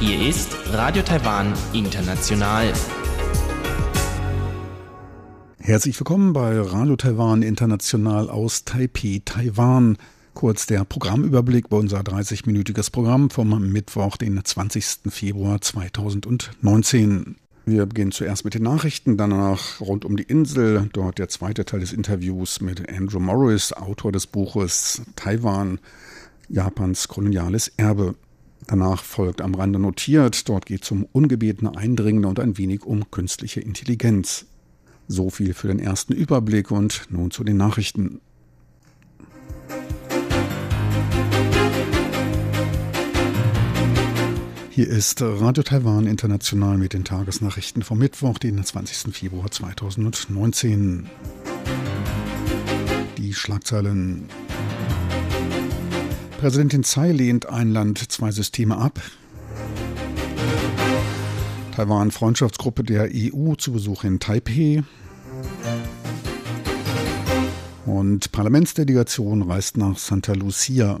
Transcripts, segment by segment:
Hier ist Radio Taiwan International. Herzlich willkommen bei Radio Taiwan International aus Taipei, Taiwan. Kurz der Programmüberblick bei unser 30-minütiges Programm vom Mittwoch, den 20. Februar 2019. Wir beginnen zuerst mit den Nachrichten, danach rund um die Insel, dort der zweite Teil des Interviews mit Andrew Morris, Autor des Buches Taiwan, Japans koloniales Erbe. Danach folgt am Rande notiert, dort geht es um ungebetene Eindringende und ein wenig um künstliche Intelligenz. So viel für den ersten Überblick und nun zu den Nachrichten. Hier ist Radio Taiwan International mit den Tagesnachrichten vom Mittwoch, den 20. Februar 2019. Die Schlagzeilen. Präsidentin Tsai lehnt ein Land, zwei Systeme ab. Taiwan-Freundschaftsgruppe der EU zu Besuch in Taipei. Und Parlamentsdelegation reist nach Santa Lucia.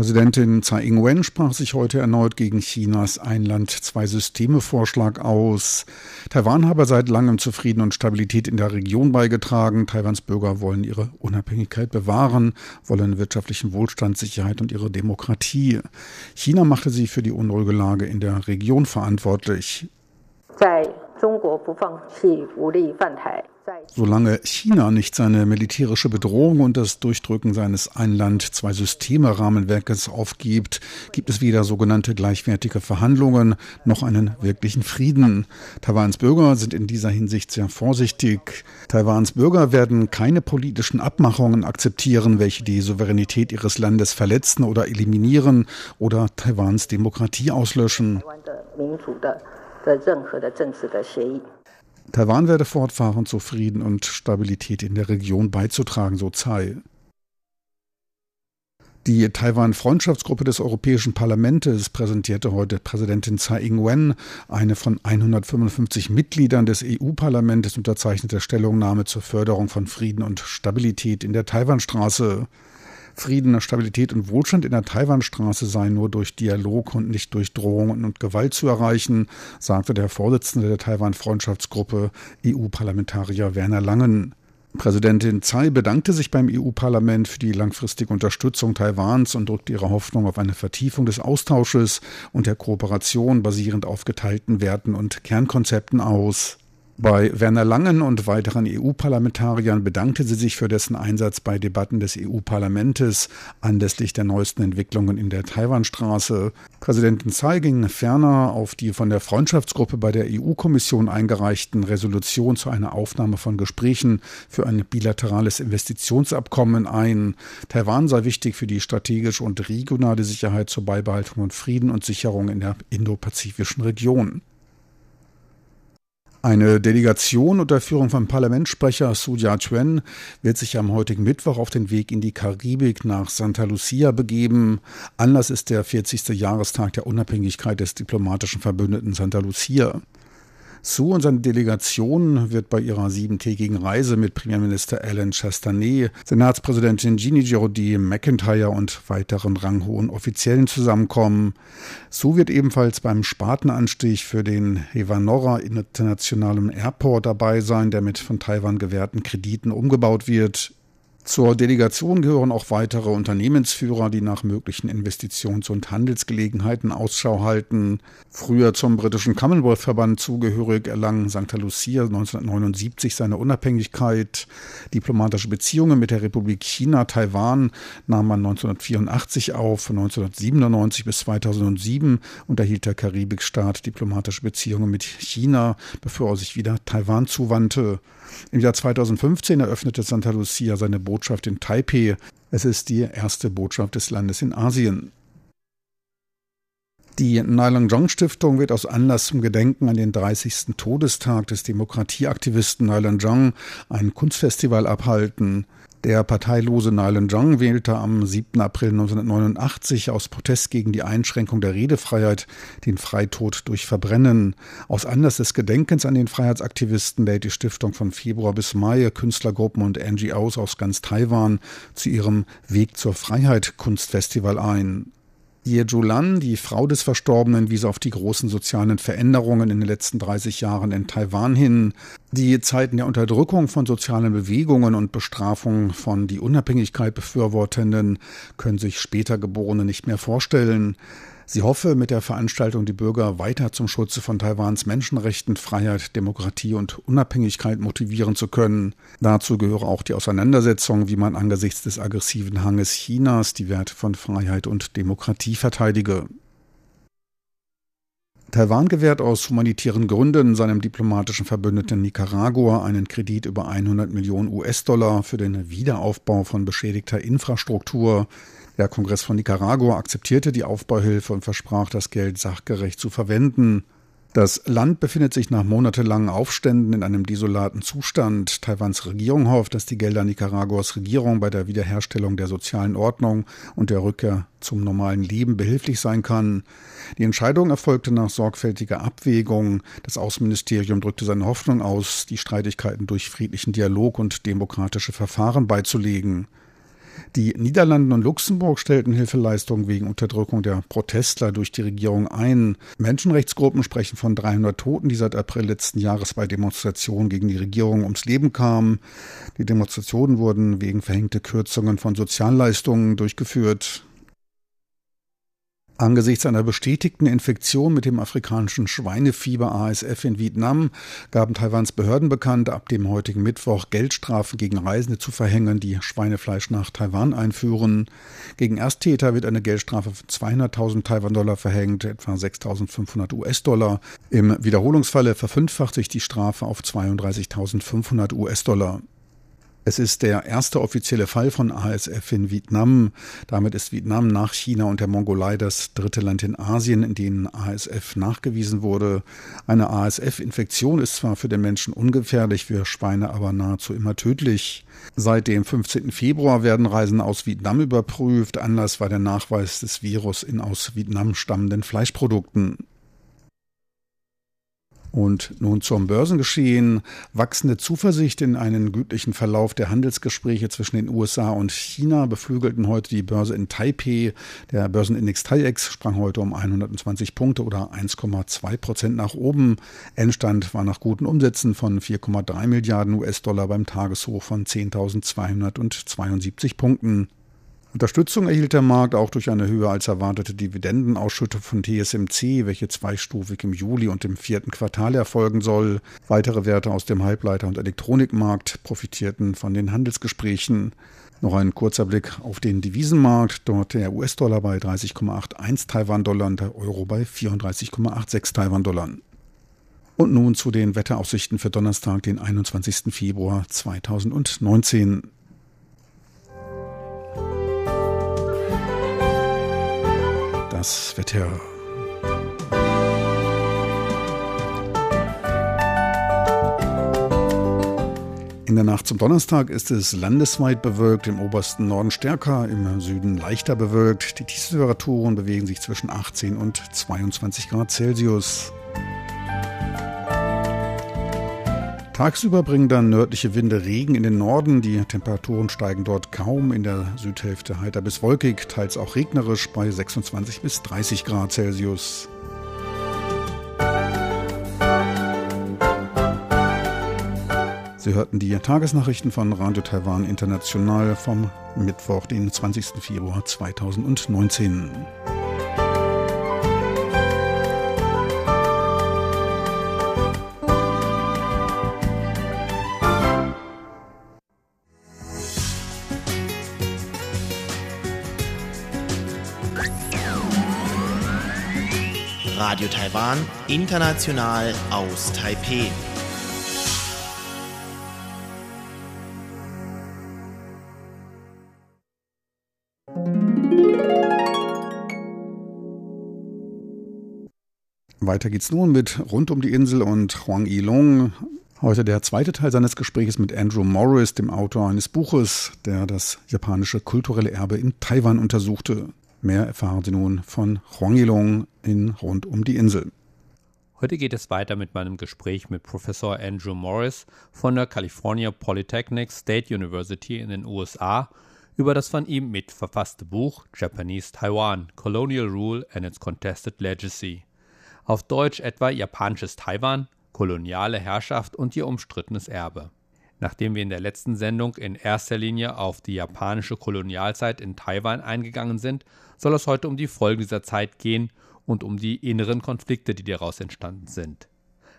Präsidentin Tsai Ing-wen sprach sich heute erneut gegen Chinas Ein-Land-Zwei-Systeme-Vorschlag aus. Taiwan habe seit langem zu Frieden und Stabilität in der Region beigetragen. Taiwans Bürger wollen ihre Unabhängigkeit bewahren, wollen wirtschaftlichen Wohlstand, Sicherheit und ihre Demokratie. China machte sie für die unruhige Lage in der Region verantwortlich. 在 Solange China nicht seine militärische Bedrohung und das Durchdrücken seines Ein-Land-Zwei-Systeme-Rahmenwerkes aufgibt, gibt es weder sogenannte gleichwertige Verhandlungen noch einen wirklichen Frieden. Taiwans Bürger sind in dieser Hinsicht sehr vorsichtig. Taiwans Bürger werden keine politischen Abmachungen akzeptieren, welche die Souveränität ihres Landes verletzen oder eliminieren oder Taiwans Demokratie auslöschen. Taiwan werde fortfahren, zu Frieden und Stabilität in der Region beizutragen, so Tsai. Die Taiwan-Freundschaftsgruppe des Europäischen Parlaments präsentierte heute Präsidentin Tsai Ing-wen eine von 155 Mitgliedern des EU-Parlaments unterzeichnete Stellungnahme zur Förderung von Frieden und Stabilität in der Taiwanstraße. Frieden, Stabilität und Wohlstand in der Taiwanstraße seien nur durch Dialog und nicht durch Drohungen und Gewalt zu erreichen, sagte der Vorsitzende der Taiwan-Freundschaftsgruppe, EU-Parlamentarier Werner Langen. Präsidentin Tsai bedankte sich beim EU-Parlament für die langfristige Unterstützung Taiwans und drückte ihre Hoffnung auf eine Vertiefung des Austausches und der Kooperation basierend auf geteilten Werten und Kernkonzepten aus. Bei Werner Langen und weiteren EU-Parlamentariern bedankte sie sich für dessen Einsatz bei Debatten des EU-Parlaments anlässlich der neuesten Entwicklungen in der Taiwanstraße. Präsidentin Tsai ging ferner auf die von der Freundschaftsgruppe bei der EU-Kommission eingereichten Resolution zu einer Aufnahme von Gesprächen für ein bilaterales Investitionsabkommen ein. Taiwan sei wichtig für die strategische und regionale Sicherheit zur Beibehaltung von Frieden und Sicherung in der indopazifischen Region. Eine Delegation unter Führung von Parlamentssprecher Su Jia-chuen wird sich am heutigen Mittwoch auf den Weg in die Karibik nach Santa Lucia begeben. Anlass ist der 40. Jahrestag der Unabhängigkeit des diplomatischen Verbündeten Santa Lucia. Su und seine Delegation wird bei ihrer siebentägigen Reise mit Premierminister Alan Chastanet, Senatspräsidentin Jeannie Jody McIntyre und weiteren ranghohen Offiziellen zusammenkommen. Su wird ebenfalls beim Spatenanstich für den Hevanora Internationalen Airport dabei sein, der mit von Taiwan gewährten Krediten umgebaut wird. Zur Delegation gehören auch weitere Unternehmensführer, die nach möglichen Investitions- und Handelsgelegenheiten Ausschau halten. Früher zum britischen Commonwealth-Verband zugehörig erlang St. Lucia 1979 seine Unabhängigkeit. Diplomatische Beziehungen mit der Republik China, Taiwan nahm man 1984 auf. Von 1997 bis 2007 unterhielt der Karibikstaat diplomatische Beziehungen mit China, bevor er sich wieder Taiwan zuwandte. Im Jahr 2015 eröffnete Santa Lucia seine Botschaft in Taipei. Es ist die erste Botschaft des Landes in Asien. Die Nylon Jong Stiftung wird aus Anlass zum Gedenken an den 30. Todestag des Demokratieaktivisten Nylon Jong ein Kunstfestival abhalten. Der parteilose Nylon Jong wählte am 7. April 1989 aus Protest gegen die Einschränkung der Redefreiheit den Freitod durch Verbrennen. Aus Anlass des Gedenkens an den Freiheitsaktivisten lädt die Stiftung von Februar bis Mai Künstlergruppen und NGOs aus ganz Taiwan zu ihrem Weg zur Freiheit Kunstfestival ein. Ye Julan, die Frau des Verstorbenen, wies auf die großen sozialen Veränderungen in den letzten 30 Jahren in Taiwan hin. Die Zeiten der Unterdrückung von sozialen Bewegungen und Bestrafung von die Unabhängigkeit befürwortenden können sich später Geborene nicht mehr vorstellen. Sie hoffe, mit der Veranstaltung die Bürger weiter zum Schutze von Taiwans Menschenrechten, Freiheit, Demokratie und Unabhängigkeit motivieren zu können. Dazu gehöre auch die Auseinandersetzung, wie man angesichts des aggressiven Hanges Chinas die Werte von Freiheit und Demokratie verteidige. Taiwan gewährt aus humanitären Gründen seinem diplomatischen Verbündeten Nicaragua einen Kredit über 100 Millionen US-Dollar für den Wiederaufbau von beschädigter Infrastruktur. Der Kongress von Nicaragua akzeptierte die Aufbauhilfe und versprach, das Geld sachgerecht zu verwenden. Das Land befindet sich nach monatelangen Aufständen in einem desolaten Zustand. Taiwans Regierung hofft, dass die Gelder Nicaraguas Regierung bei der Wiederherstellung der sozialen Ordnung und der Rückkehr zum normalen Leben behilflich sein kann. Die Entscheidung erfolgte nach sorgfältiger Abwägung. Das Außenministerium drückte seine Hoffnung aus, die Streitigkeiten durch friedlichen Dialog und demokratische Verfahren beizulegen. Die Niederlande und Luxemburg stellten Hilfeleistungen wegen Unterdrückung der Protestler durch die Regierung ein. Menschenrechtsgruppen sprechen von 300 Toten, die seit April letzten Jahres bei Demonstrationen gegen die Regierung ums Leben kamen. Die Demonstrationen wurden wegen verhängter Kürzungen von Sozialleistungen durchgeführt. Angesichts einer bestätigten Infektion mit dem afrikanischen Schweinefieber ASF in Vietnam gaben Taiwans Behörden bekannt, ab dem heutigen Mittwoch Geldstrafen gegen Reisende zu verhängen, die Schweinefleisch nach Taiwan einführen. Gegen Ersttäter wird eine Geldstrafe von 200.000 Taiwan-Dollar verhängt, etwa 6.500 US-Dollar. Im Wiederholungsfalle verfünffacht sich die Strafe auf 32.500 US-Dollar. Es ist der erste offizielle Fall von ASF in Vietnam. Damit ist Vietnam nach China und der Mongolei das dritte Land in Asien, in dem ASF nachgewiesen wurde. Eine ASF-Infektion ist zwar für den Menschen ungefährlich, für Schweine aber nahezu immer tödlich. Seit dem 15. Februar werden Reisen aus Vietnam überprüft. Anlass war der Nachweis des Virus in aus Vietnam stammenden Fleischprodukten. Und nun zum Börsengeschehen. Wachsende Zuversicht in einen gütlichen Verlauf der Handelsgespräche zwischen den USA und China beflügelten heute die Börse in Taipei. Der Börsenindex TAIEX sprang heute um 120 Punkte oder 1,2 Prozent nach oben. Endstand war nach guten Umsätzen von 4,3 Milliarden US-Dollar beim Tageshoch von 10.272 Punkten. Unterstützung erhielt der Markt auch durch eine höher als erwartete Dividendenausschüttung von TSMC, welche zweistufig im Juli und im vierten Quartal erfolgen soll. Weitere Werte aus dem Halbleiter- und Elektronikmarkt profitierten von den Handelsgesprächen. Noch ein kurzer Blick auf den Devisenmarkt. Dort der US-Dollar bei 30,81 Taiwan-Dollar und der Euro bei 34,86 Taiwan-Dollar. Und nun zu den Wetteraussichten für Donnerstag, den 21. Februar 2019. das Wetter. In der Nacht zum Donnerstag ist es landesweit bewölkt, im obersten Norden stärker, im Süden leichter bewölkt. Die Tiefstemperaturen bewegen sich zwischen 18 und 22 Grad Celsius. Tagsüber bringen dann nördliche Winde Regen in den Norden. Die Temperaturen steigen dort kaum. In der Südhälfte heiter bis wolkig, teils auch regnerisch bei 26 bis 30 Grad Celsius. Sie hörten die Tagesnachrichten von Radio Taiwan International vom Mittwoch, den 20. Februar 2019. Taiwan, international aus Taipeh. Weiter geht's nun mit Rund um die Insel und Huang Yilong. Heute der zweite Teil seines Gesprächs mit Andrew Morris, dem Autor eines Buches, der das japanische kulturelle Erbe in Taiwan untersuchte. Mehr erfahren Sie nun von Huang Yilong in Rund um die Insel. Heute geht es weiter mit meinem Gespräch mit Professor Andrew Morris von der California Polytechnic State University in den USA über das von ihm mitverfasste Buch Japanese Taiwan Colonial Rule and its Contested Legacy auf Deutsch etwa Japanisches Taiwan, koloniale Herrschaft und ihr umstrittenes Erbe. Nachdem wir in der letzten Sendung in erster Linie auf die japanische Kolonialzeit in Taiwan eingegangen sind, soll es heute um die Folgen dieser Zeit gehen und um die inneren Konflikte, die daraus entstanden sind.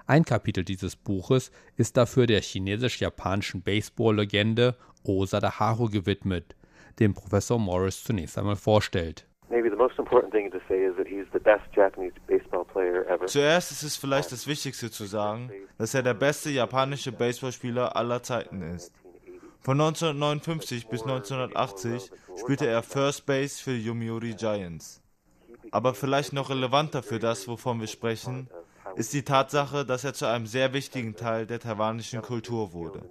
Ein Kapitel dieses Buches ist dafür der chinesisch-japanischen Baseball-Legende Osa Haru gewidmet, dem Professor Morris zunächst einmal vorstellt. Zuerst ist es vielleicht das Wichtigste zu sagen, dass er der beste japanische Baseballspieler aller Zeiten ist. Von 1959 bis 1980 spielte er First Base für die Yomiuri Giants. Aber vielleicht noch relevanter für das, wovon wir sprechen, ist die Tatsache, dass er zu einem sehr wichtigen Teil der taiwanischen Kultur wurde.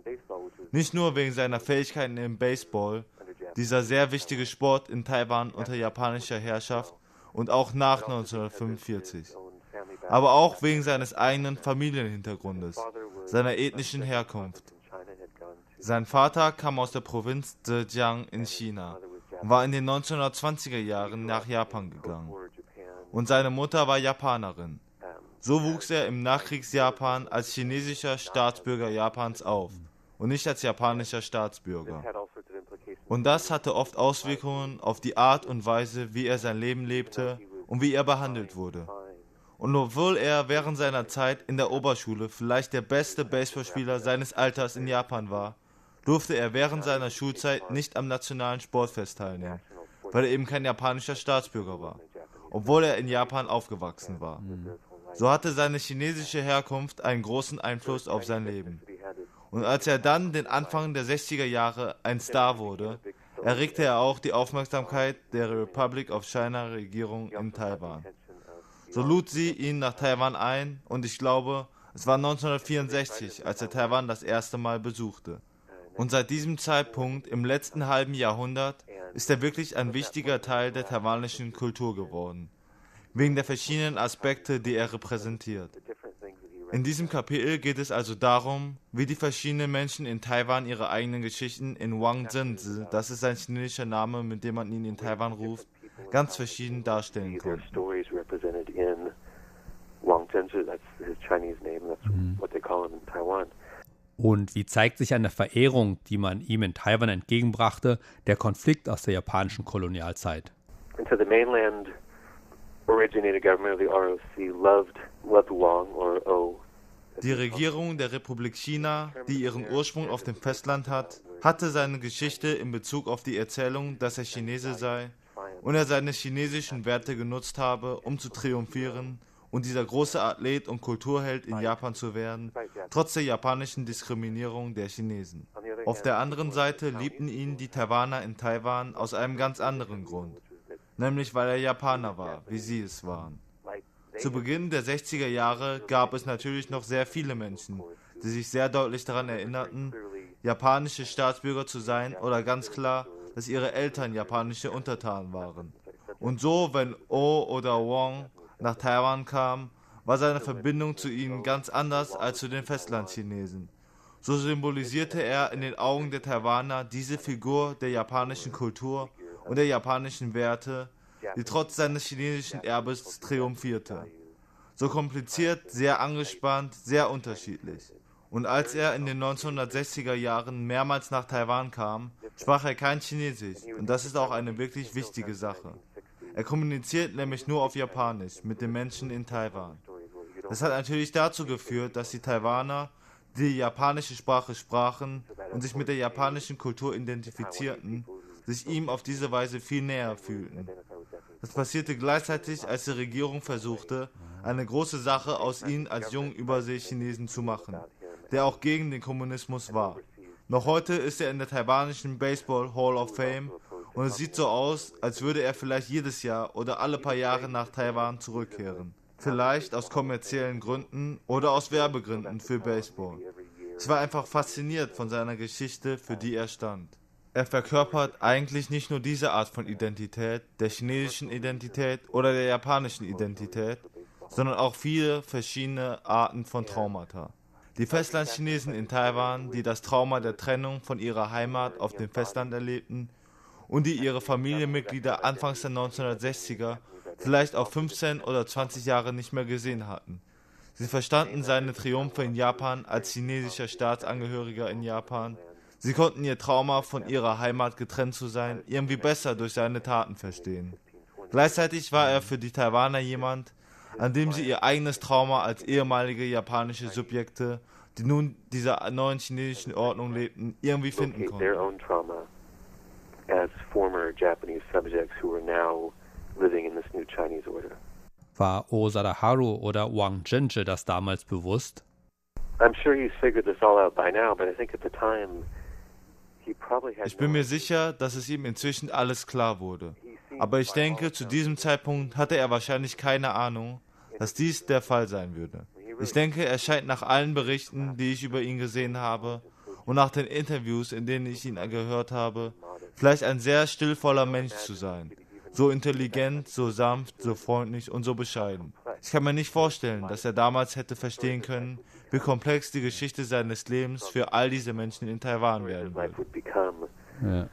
Nicht nur wegen seiner Fähigkeiten im Baseball, dieser sehr wichtige Sport in Taiwan unter japanischer Herrschaft und auch nach 1945. Aber auch wegen seines eigenen Familienhintergrundes, seiner ethnischen Herkunft. Sein Vater kam aus der Provinz Zhejiang in China und war in den 1920er Jahren nach Japan gegangen. Und seine Mutter war Japanerin. So wuchs er im Nachkriegsjapan als chinesischer Staatsbürger Japans auf und nicht als japanischer Staatsbürger. Und das hatte oft Auswirkungen auf die Art und Weise, wie er sein Leben lebte und wie er behandelt wurde. Und obwohl er während seiner Zeit in der Oberschule vielleicht der beste Baseballspieler seines Alters in Japan war, durfte er während seiner Schulzeit nicht am nationalen Sportfest teilnehmen, weil er eben kein japanischer Staatsbürger war, obwohl er in Japan aufgewachsen war. So hatte seine chinesische Herkunft einen großen Einfluss auf sein Leben. Und als er dann den Anfang der 60er Jahre ein Star wurde, erregte er auch die Aufmerksamkeit der Republic of China Regierung in Taiwan. So lud sie ihn nach Taiwan ein und ich glaube, es war 1964, als er Taiwan das erste Mal besuchte. Und seit diesem Zeitpunkt im letzten halben Jahrhundert ist er wirklich ein wichtiger Teil der taiwanischen Kultur geworden, wegen der verschiedenen Aspekte, die er repräsentiert. In diesem Kapitel geht es also darum, wie die verschiedenen Menschen in Taiwan ihre eigenen Geschichten in Wang Zhenzi, das ist sein chinesischer Name, mit dem man ihn in Taiwan ruft, ganz verschieden darstellen konnten. Mhm. Und wie zeigt sich an der Verehrung, die man ihm in Taiwan entgegenbrachte, der Konflikt aus der japanischen Kolonialzeit? And the mainland originated government of the ROC loved, loved Wang or O. Die Regierung der Republik China, die ihren Ursprung auf dem Festland hat, hatte seine Geschichte in Bezug auf die Erzählung, dass er Chinese sei und er seine chinesischen Werte genutzt habe, um zu triumphieren und dieser große Athlet und Kulturheld in Japan zu werden, trotz der japanischen Diskriminierung der Chinesen. Auf der anderen Seite liebten ihn die Taiwaner in Taiwan aus einem ganz anderen Grund nämlich weil er Japaner war, wie sie es waren. Zu Beginn der 60er Jahre gab es natürlich noch sehr viele Menschen, die sich sehr deutlich daran erinnerten, japanische Staatsbürger zu sein oder ganz klar, dass ihre Eltern japanische Untertanen waren. Und so, wenn O oder Wong nach Taiwan kam, war seine Verbindung zu ihnen ganz anders als zu den Festlandchinesen. So symbolisierte er in den Augen der Taiwaner diese Figur der japanischen Kultur und der japanischen Werte, die trotz seines chinesischen Erbes triumphierte. So kompliziert, sehr angespannt, sehr unterschiedlich. Und als er in den 1960er Jahren mehrmals nach Taiwan kam, sprach er kein Chinesisch. Und das ist auch eine wirklich wichtige Sache. Er kommuniziert nämlich nur auf Japanisch mit den Menschen in Taiwan. Das hat natürlich dazu geführt, dass die Taiwaner, die japanische Sprache sprachen und sich mit der japanischen Kultur identifizierten, sich ihm auf diese Weise viel näher fühlten. Das passierte gleichzeitig, als die Regierung versuchte, eine große Sache aus ihm als jungen Überseechinesen zu machen, der auch gegen den Kommunismus war. Noch heute ist er in der taiwanischen Baseball Hall of Fame und es sieht so aus, als würde er vielleicht jedes Jahr oder alle paar Jahre nach Taiwan zurückkehren. Vielleicht aus kommerziellen Gründen oder aus Werbegründen für Baseball. Ich war einfach fasziniert von seiner Geschichte, für die er stand. Er verkörpert eigentlich nicht nur diese Art von Identität, der chinesischen Identität oder der japanischen Identität, sondern auch viele verschiedene Arten von Traumata. Die Festlandchinesen in Taiwan, die das Trauma der Trennung von ihrer Heimat auf dem Festland erlebten und die ihre Familienmitglieder anfangs der 1960er vielleicht auch 15 oder 20 Jahre nicht mehr gesehen hatten. Sie verstanden seine Triumphe in Japan als chinesischer Staatsangehöriger in Japan. Sie konnten ihr Trauma von ihrer Heimat getrennt zu sein irgendwie besser durch seine Taten verstehen. Gleichzeitig war er für die Taiwaner jemand, an dem sie ihr eigenes Trauma als ehemalige japanische Subjekte, die nun dieser neuen chinesischen Ordnung lebten, irgendwie finden konnten. As former Japanese subjects who are now living in this new Chinese order. War Osada Haru oder Wang Zhenje das damals bewusst? Ich bin mir sicher, dass es ihm inzwischen alles klar wurde. Aber ich denke, zu diesem Zeitpunkt hatte er wahrscheinlich keine Ahnung, dass dies der Fall sein würde. Ich denke, er scheint nach allen Berichten, die ich über ihn gesehen habe, und nach den Interviews, in denen ich ihn gehört habe, vielleicht ein sehr stillvoller Mensch zu sein. So intelligent, so sanft, so freundlich und so bescheiden. Ich kann mir nicht vorstellen, dass er damals hätte verstehen können, wie komplex die Geschichte seines Lebens für all diese Menschen in Taiwan werden wird. Ja.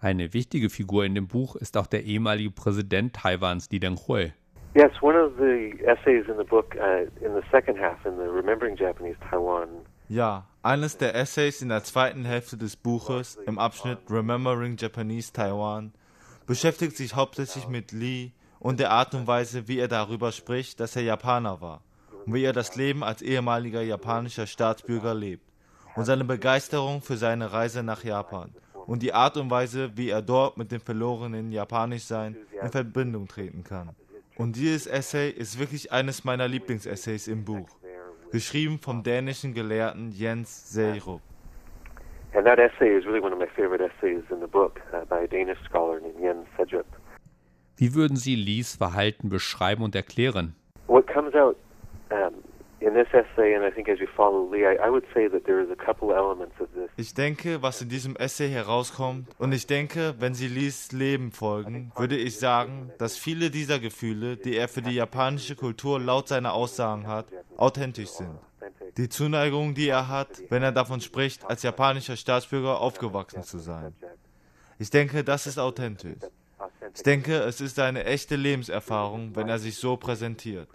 Eine wichtige Figur in dem Buch ist auch der ehemalige Präsident Taiwans, Li Denghui. Yes, one of the essays in the book, uh, in the second half, in the Remembering Japanese Taiwan, ja, eines der Essays in der zweiten Hälfte des Buches im Abschnitt Remembering Japanese Taiwan beschäftigt sich hauptsächlich mit Lee und der Art und Weise, wie er darüber spricht, dass er Japaner war und wie er das Leben als ehemaliger japanischer Staatsbürger lebt und seine Begeisterung für seine Reise nach Japan und die Art und Weise, wie er dort mit dem verlorenen Japanischsein in Verbindung treten kann. Und dieses Essay ist wirklich eines meiner Lieblingsessays im Buch geschrieben vom dänischen Gelehrten Jens Seyrup. And that essay is really one of my favorite essays in the book uh, by a Danish scholar named Jens Sedrup. Wie würden Sie Lees Verhalten beschreiben und erklären? What comes out um, ich denke, was in diesem Essay herauskommt, und ich denke, wenn Sie Lees Leben folgen, würde ich sagen, dass viele dieser Gefühle, die er für die japanische Kultur laut seiner Aussagen hat, authentisch sind. Die Zuneigung, die er hat, wenn er davon spricht, als japanischer Staatsbürger aufgewachsen zu sein. Ich denke, das ist authentisch. Ich denke, es ist eine echte Lebenserfahrung, wenn er sich so präsentiert.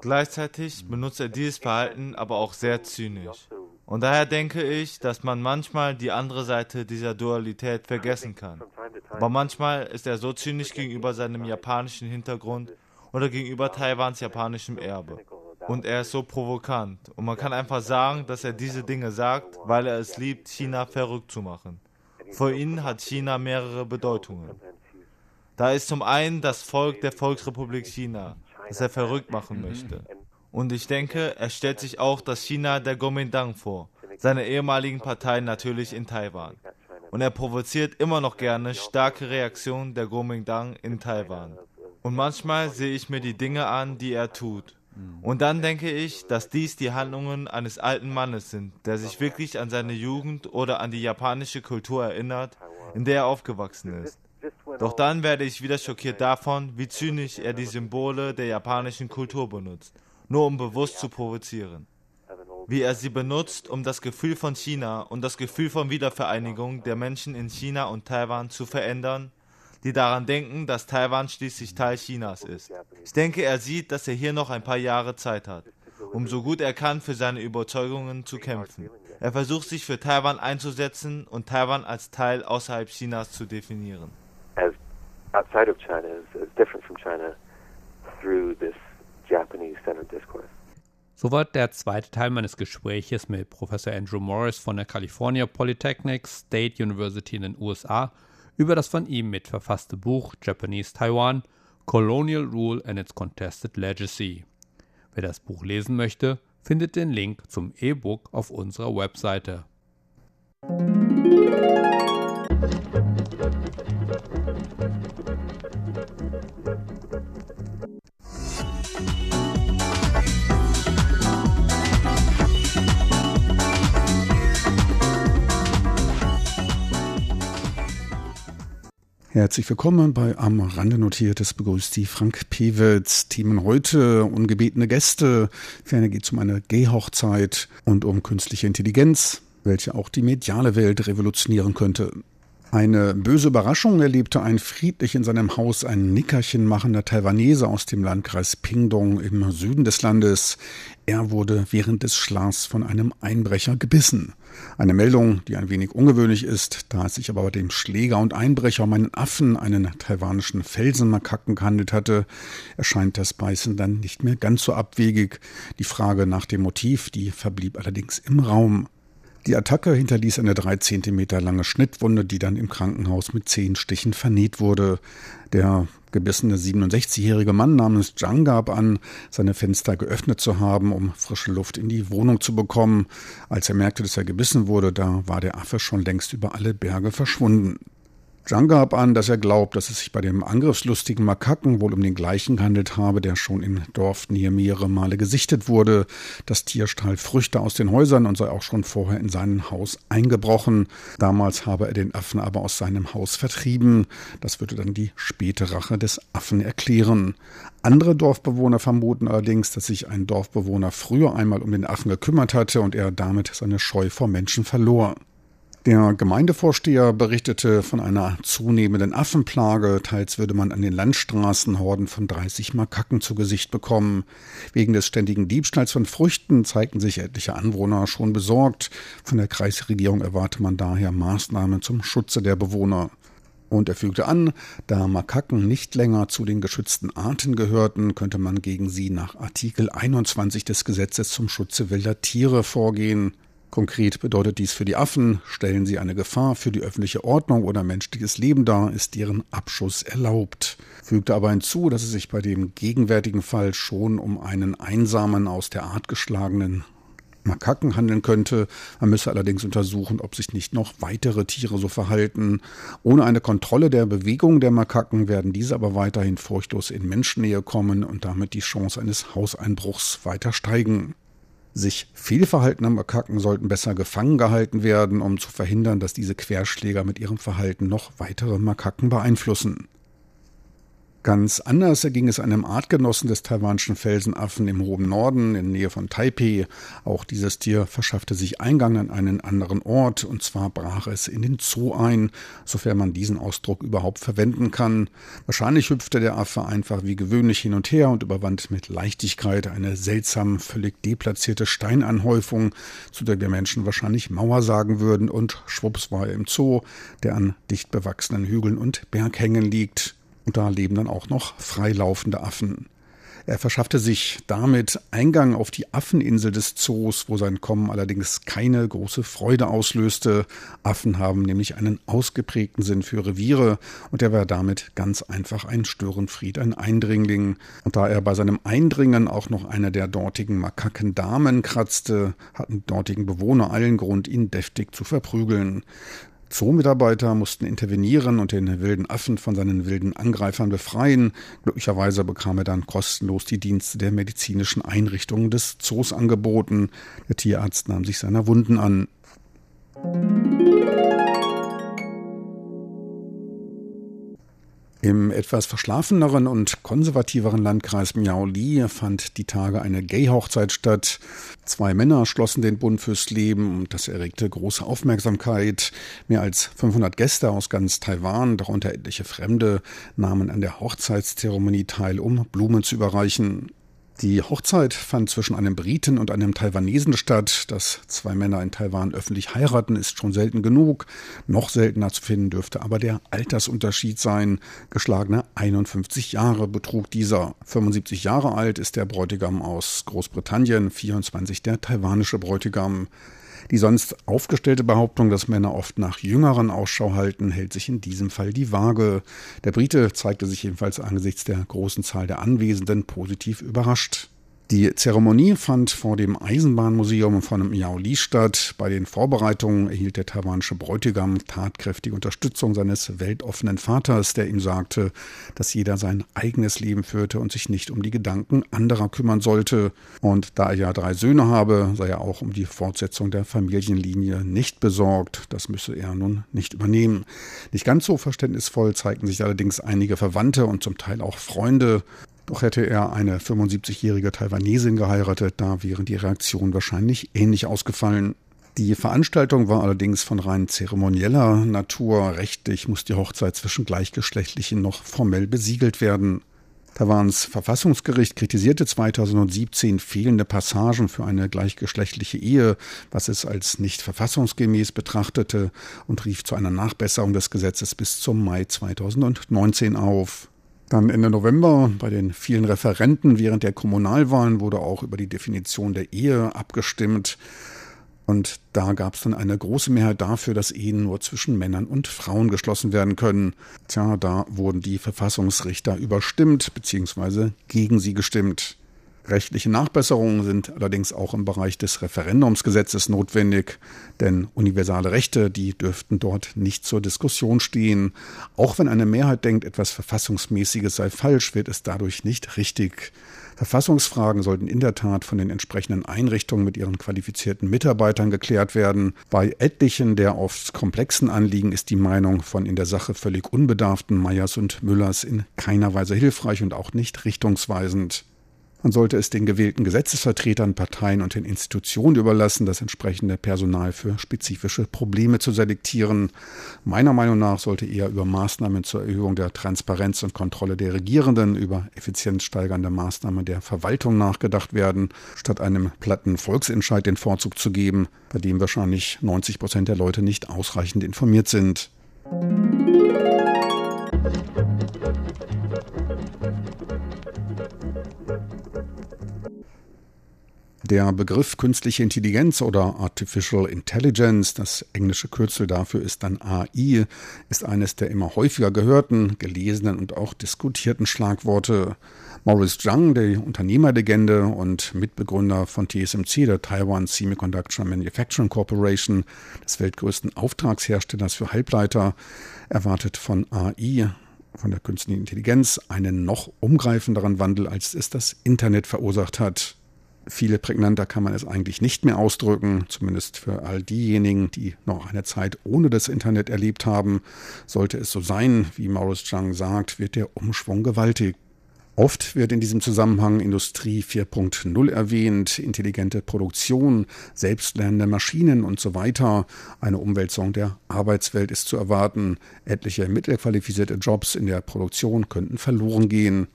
Gleichzeitig benutzt er dieses Verhalten aber auch sehr zynisch. Und daher denke ich, dass man manchmal die andere Seite dieser Dualität vergessen kann. Aber manchmal ist er so zynisch gegenüber seinem japanischen Hintergrund oder gegenüber Taiwans japanischem Erbe. Und er ist so provokant. Und man kann einfach sagen, dass er diese Dinge sagt, weil er es liebt, China verrückt zu machen. Für ihn hat China mehrere Bedeutungen. Da ist zum einen das Volk der Volksrepublik China, das er verrückt machen möchte. Und ich denke, er stellt sich auch das China der Kuomintang vor, seiner ehemaligen Partei natürlich in Taiwan. Und er provoziert immer noch gerne starke Reaktionen der Kuomintang in Taiwan. Und manchmal sehe ich mir die Dinge an, die er tut. Und dann denke ich, dass dies die Handlungen eines alten Mannes sind, der sich wirklich an seine Jugend oder an die japanische Kultur erinnert, in der er aufgewachsen ist. Doch dann werde ich wieder schockiert davon, wie zynisch er die Symbole der japanischen Kultur benutzt, nur um bewusst zu provozieren. Wie er sie benutzt, um das Gefühl von China und das Gefühl von Wiedervereinigung der Menschen in China und Taiwan zu verändern, die daran denken, dass Taiwan schließlich Teil Chinas ist. Ich denke, er sieht, dass er hier noch ein paar Jahre Zeit hat, um so gut er kann für seine Überzeugungen zu kämpfen. Er versucht sich für Taiwan einzusetzen und Taiwan als Teil außerhalb Chinas zu definieren outside of China is, is different from China through this Japanese-centered discourse. Soweit der zweite Teil meines Gespräches mit Professor Andrew Morris von der California Polytechnic State University in den USA über das von ihm mitverfasste Buch Japanese Taiwan Colonial Rule and its Contested Legacy. Wer das Buch lesen möchte, findet den Link zum E-Book auf unserer Webseite. Herzlich willkommen bei Am Rande Notiertes begrüßt die Frank Pewitz. Themen heute, ungebetene Gäste, ferner geht es um eine Gay-Hochzeit und um künstliche Intelligenz, welche auch die mediale Welt revolutionieren könnte. Eine böse Überraschung erlebte ein friedlich in seinem Haus ein Nickerchen machender Taiwanese aus dem Landkreis Pingdong im Süden des Landes. Er wurde während des Schlafs von einem Einbrecher gebissen. Eine Meldung, die ein wenig ungewöhnlich ist, da es sich aber bei dem Schläger und Einbrecher um einen Affen, einen taiwanischen Felsenmakaken gehandelt hatte, erscheint das Beißen dann nicht mehr ganz so abwegig. Die Frage nach dem Motiv, die verblieb allerdings im Raum. Die Attacke hinterließ eine drei Zentimeter lange Schnittwunde, die dann im Krankenhaus mit zehn Stichen vernäht wurde. Der gebissene 67-jährige Mann namens Zhang gab an, seine Fenster geöffnet zu haben, um frische Luft in die Wohnung zu bekommen. Als er merkte, dass er gebissen wurde, da war der Affe schon längst über alle Berge verschwunden. Zhang gab an, dass er glaubt, dass es sich bei dem angriffslustigen Makaken wohl um den gleichen gehandelt habe, der schon im Dorfnähe mehrere Male gesichtet wurde. Das Tier stahl Früchte aus den Häusern und sei auch schon vorher in sein Haus eingebrochen. Damals habe er den Affen aber aus seinem Haus vertrieben. Das würde dann die späte Rache des Affen erklären. Andere Dorfbewohner vermuten allerdings, dass sich ein Dorfbewohner früher einmal um den Affen gekümmert hatte und er damit seine Scheu vor Menschen verlor. Der Gemeindevorsteher berichtete von einer zunehmenden Affenplage. Teils würde man an den Landstraßen Horden von 30 Makaken zu Gesicht bekommen. Wegen des ständigen Diebstahls von Früchten zeigten sich etliche Anwohner schon besorgt. Von der Kreisregierung erwarte man daher Maßnahmen zum Schutze der Bewohner. Und er fügte an, da Makaken nicht länger zu den geschützten Arten gehörten, könnte man gegen sie nach Artikel 21 des Gesetzes zum Schutze wilder Tiere vorgehen. Konkret bedeutet dies für die Affen, stellen sie eine Gefahr für die öffentliche Ordnung oder menschliches Leben dar, ist deren Abschuss erlaubt. Fügte aber hinzu, dass es sich bei dem gegenwärtigen Fall schon um einen einsamen, aus der Art geschlagenen Makaken handeln könnte. Man müsse allerdings untersuchen, ob sich nicht noch weitere Tiere so verhalten. Ohne eine Kontrolle der Bewegung der Makaken werden diese aber weiterhin furchtlos in Menschennähe kommen und damit die Chance eines Hauseinbruchs weiter steigen. Sich fehlverhaltene Makaken sollten besser gefangen gehalten werden, um zu verhindern, dass diese Querschläger mit ihrem Verhalten noch weitere Makaken beeinflussen. Ganz anders erging es einem Artgenossen des taiwanischen Felsenaffen im hohen Norden in Nähe von Taipei. Auch dieses Tier verschaffte sich Eingang an einen anderen Ort, und zwar brach es in den Zoo ein, sofern man diesen Ausdruck überhaupt verwenden kann. Wahrscheinlich hüpfte der Affe einfach wie gewöhnlich hin und her und überwand mit Leichtigkeit eine seltsam völlig deplatzierte Steinanhäufung, zu der wir Menschen wahrscheinlich Mauer sagen würden, und schwupps war er im Zoo, der an dicht bewachsenen Hügeln und Berghängen liegt. Und da leben dann auch noch freilaufende Affen. Er verschaffte sich damit Eingang auf die Affeninsel des Zoos, wo sein Kommen allerdings keine große Freude auslöste. Affen haben nämlich einen ausgeprägten Sinn für Reviere und er war damit ganz einfach ein Störenfried, ein Eindringling. Und da er bei seinem Eindringen auch noch eine der dortigen Makakendamen kratzte, hatten dortigen Bewohner allen Grund, ihn deftig zu verprügeln. Zoomitarbeiter mussten intervenieren und den wilden Affen von seinen wilden Angreifern befreien. Glücklicherweise bekam er dann kostenlos die Dienste der medizinischen Einrichtungen des Zoos angeboten. Der Tierarzt nahm sich seiner Wunden an. Im etwas verschlafeneren und konservativeren Landkreis Miaoli fand die Tage eine Gay-Hochzeit statt. Zwei Männer schlossen den Bund fürs Leben und das erregte große Aufmerksamkeit. Mehr als 500 Gäste aus ganz Taiwan, darunter etliche Fremde, nahmen an der Hochzeitszeremonie teil, um Blumen zu überreichen. Die Hochzeit fand zwischen einem Briten und einem Taiwanesen statt. Dass zwei Männer in Taiwan öffentlich heiraten, ist schon selten genug. Noch seltener zu finden dürfte aber der Altersunterschied sein. Geschlagene 51 Jahre betrug dieser. 75 Jahre alt ist der Bräutigam aus Großbritannien, 24 der taiwanische Bräutigam. Die sonst aufgestellte Behauptung, dass Männer oft nach Jüngeren Ausschau halten, hält sich in diesem Fall die Waage. Der Brite zeigte sich jedenfalls angesichts der großen Zahl der Anwesenden positiv überrascht. Die Zeremonie fand vor dem Eisenbahnmuseum von Miaoli statt. Bei den Vorbereitungen erhielt der taiwanische Bräutigam tatkräftige Unterstützung seines weltoffenen Vaters, der ihm sagte, dass jeder sein eigenes Leben führte und sich nicht um die Gedanken anderer kümmern sollte. Und da er ja drei Söhne habe, sei er auch um die Fortsetzung der Familienlinie nicht besorgt. Das müsse er nun nicht übernehmen. Nicht ganz so verständnisvoll zeigten sich allerdings einige Verwandte und zum Teil auch Freunde. Doch hätte er eine 75-jährige Taiwanesin geheiratet, da wären die Reaktionen wahrscheinlich ähnlich ausgefallen. Die Veranstaltung war allerdings von rein zeremonieller Natur. Rechtlich muss die Hochzeit zwischen Gleichgeschlechtlichen noch formell besiegelt werden. Taiwans Verfassungsgericht kritisierte 2017 fehlende Passagen für eine gleichgeschlechtliche Ehe, was es als nicht verfassungsgemäß betrachtete und rief zu einer Nachbesserung des Gesetzes bis zum Mai 2019 auf. Dann Ende November bei den vielen Referenten während der Kommunalwahlen wurde auch über die Definition der Ehe abgestimmt. Und da gab es dann eine große Mehrheit dafür, dass Ehen nur zwischen Männern und Frauen geschlossen werden können. Tja, da wurden die Verfassungsrichter überstimmt bzw. gegen sie gestimmt. Rechtliche Nachbesserungen sind allerdings auch im Bereich des Referendumsgesetzes notwendig, denn universale Rechte, die dürften dort nicht zur Diskussion stehen. Auch wenn eine Mehrheit denkt, etwas Verfassungsmäßiges sei falsch, wird es dadurch nicht richtig. Verfassungsfragen sollten in der Tat von den entsprechenden Einrichtungen mit ihren qualifizierten Mitarbeitern geklärt werden. Bei etlichen der oft komplexen Anliegen ist die Meinung von in der Sache völlig unbedarften Meyers und Müllers in keiner Weise hilfreich und auch nicht richtungsweisend. Man sollte es den gewählten Gesetzesvertretern, Parteien und den Institutionen überlassen, das entsprechende Personal für spezifische Probleme zu selektieren. Meiner Meinung nach sollte eher über Maßnahmen zur Erhöhung der Transparenz und Kontrolle der Regierenden, über effizienzsteigernde Maßnahmen der Verwaltung nachgedacht werden, statt einem platten Volksentscheid den Vorzug zu geben, bei dem wahrscheinlich 90 Prozent der Leute nicht ausreichend informiert sind. Der Begriff künstliche Intelligenz oder Artificial Intelligence, das englische Kürzel dafür ist dann AI, ist eines der immer häufiger gehörten, gelesenen und auch diskutierten Schlagworte. Maurice Zhang, der Unternehmerlegende und Mitbegründer von TSMC, der Taiwan Semiconductor Manufacturing Corporation, des weltgrößten Auftragsherstellers für Halbleiter, erwartet von AI von der künstlichen Intelligenz einen noch umgreifenderen Wandel, als es das Internet verursacht hat. Viel prägnanter kann man es eigentlich nicht mehr ausdrücken, zumindest für all diejenigen, die noch eine Zeit ohne das Internet erlebt haben. Sollte es so sein, wie Maurice Zhang sagt, wird der Umschwung gewaltig. Oft wird in diesem Zusammenhang Industrie 4.0 erwähnt, intelligente Produktion, selbstlernende Maschinen und so weiter. Eine Umwälzung der Arbeitswelt ist zu erwarten. Etliche mittelqualifizierte Jobs in der Produktion könnten verloren gehen.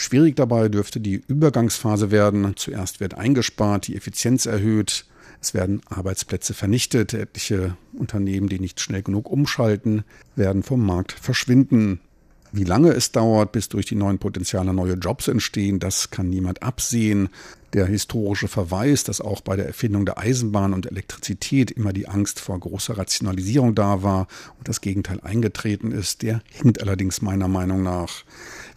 Schwierig dabei dürfte die Übergangsphase werden. Zuerst wird eingespart, die Effizienz erhöht. Es werden Arbeitsplätze vernichtet. Etliche Unternehmen, die nicht schnell genug umschalten, werden vom Markt verschwinden. Wie lange es dauert, bis durch die neuen Potenziale neue Jobs entstehen, das kann niemand absehen. Der historische Verweis, dass auch bei der Erfindung der Eisenbahn und Elektrizität immer die Angst vor großer Rationalisierung da war und das Gegenteil eingetreten ist, der hinkt allerdings meiner Meinung nach.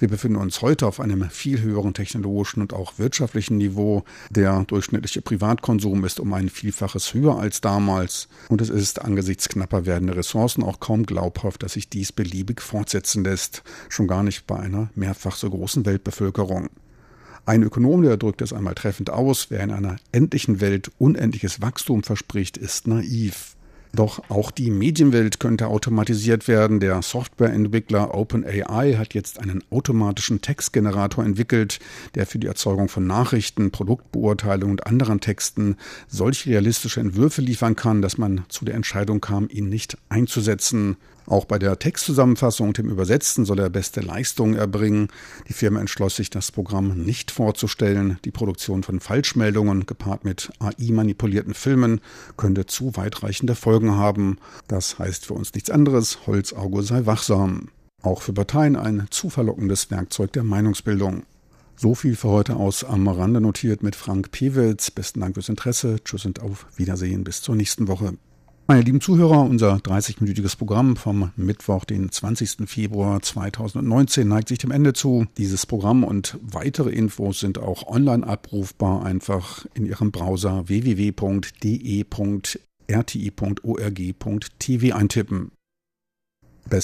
Wir befinden uns heute auf einem viel höheren technologischen und auch wirtschaftlichen Niveau. Der durchschnittliche Privatkonsum ist um ein Vielfaches höher als damals und es ist angesichts knapper werdender Ressourcen auch kaum glaubhaft, dass sich dies beliebig fortsetzen lässt, schon gar nicht bei einer mehrfach so großen Weltbevölkerung. Ein Ökonom, der drückt es einmal treffend aus, wer in einer endlichen Welt unendliches Wachstum verspricht, ist naiv. Doch auch die Medienwelt könnte automatisiert werden. Der Softwareentwickler OpenAI hat jetzt einen automatischen Textgenerator entwickelt, der für die Erzeugung von Nachrichten, Produktbeurteilungen und anderen Texten solch realistische Entwürfe liefern kann, dass man zu der Entscheidung kam, ihn nicht einzusetzen. Auch bei der Textzusammenfassung und dem Übersetzen soll er beste Leistungen erbringen. Die Firma entschloss sich, das Programm nicht vorzustellen. Die Produktion von Falschmeldungen gepaart mit AI-manipulierten Filmen könnte zu weitreichende Folgen haben. Das heißt für uns nichts anderes. Holzauge sei wachsam. Auch für Parteien ein zu verlockendes Werkzeug der Meinungsbildung. So viel für heute aus am Rande notiert mit Frank Pewitz. Besten Dank fürs Interesse. Tschüss und auf Wiedersehen bis zur nächsten Woche. Meine lieben Zuhörer, unser 30-minütiges Programm vom Mittwoch, den 20. Februar 2019, neigt sich dem Ende zu. Dieses Programm und weitere Infos sind auch online abrufbar. Einfach in Ihrem Browser www.de.rti.org.tv eintippen.